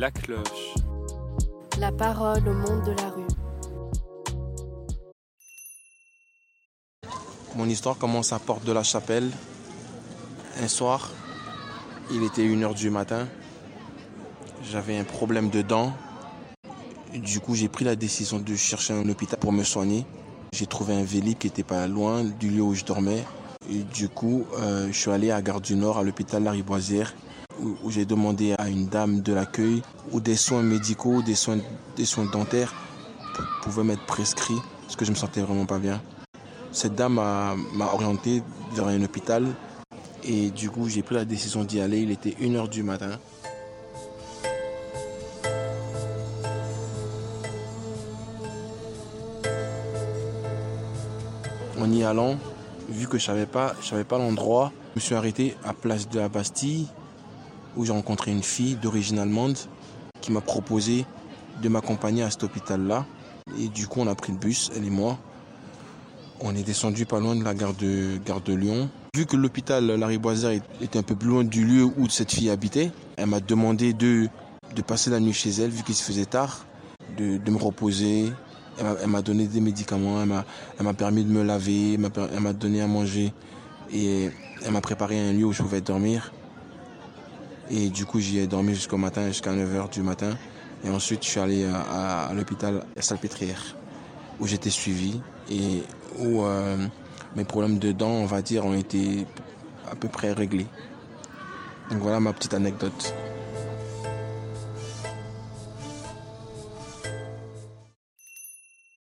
La cloche. La parole au monde de la rue. Mon histoire commence à Porte de la Chapelle. Un soir, il était 1h du matin. J'avais un problème de dents. Du coup, j'ai pris la décision de chercher un hôpital pour me soigner. J'ai trouvé un Vélib qui était pas loin du lieu où je dormais. Et du coup, euh, je suis allé à Gare du Nord, à l'hôpital Lariboisière, où, j'ai demandé à une dame de l'accueil où des soins médicaux, des soins, des soins dentaires pouvaient m'être prescrits parce que je me sentais vraiment pas bien. Cette dame m'a orienté vers un hôpital et du coup, j'ai pris la décision d'y aller. Il était 1h du matin. En y allant, vu que je savais pas, savais pas l'endroit, je me suis arrêté à Place de la Bastille où j'ai rencontré une fille d'origine allemande qui m'a proposé de m'accompagner à cet hôpital-là. Et du coup, on a pris le bus, elle et moi. On est descendu pas loin de la gare de, gare de Lyon. Vu que l'hôpital Lariboisière était un peu plus loin du lieu où cette fille habitait, elle m'a demandé de, de passer la nuit chez elle, vu qu'il se faisait tard, de, de me reposer. Elle m'a- donné des médicaments, elle m'a permis de me laver, elle m'a donné à manger. Et elle m'a préparé un lieu où je pouvais dormir. Et du coup, j'y ai dormi jusqu'au matin, jusqu'à 9h du matin. Et ensuite, je suis allé à, à- à l'hôpital Salpêtrière, où j'étais suivi et où euh, mes problèmes de dents, on va dire, ont été à peu près réglés. Donc voilà ma petite anecdote.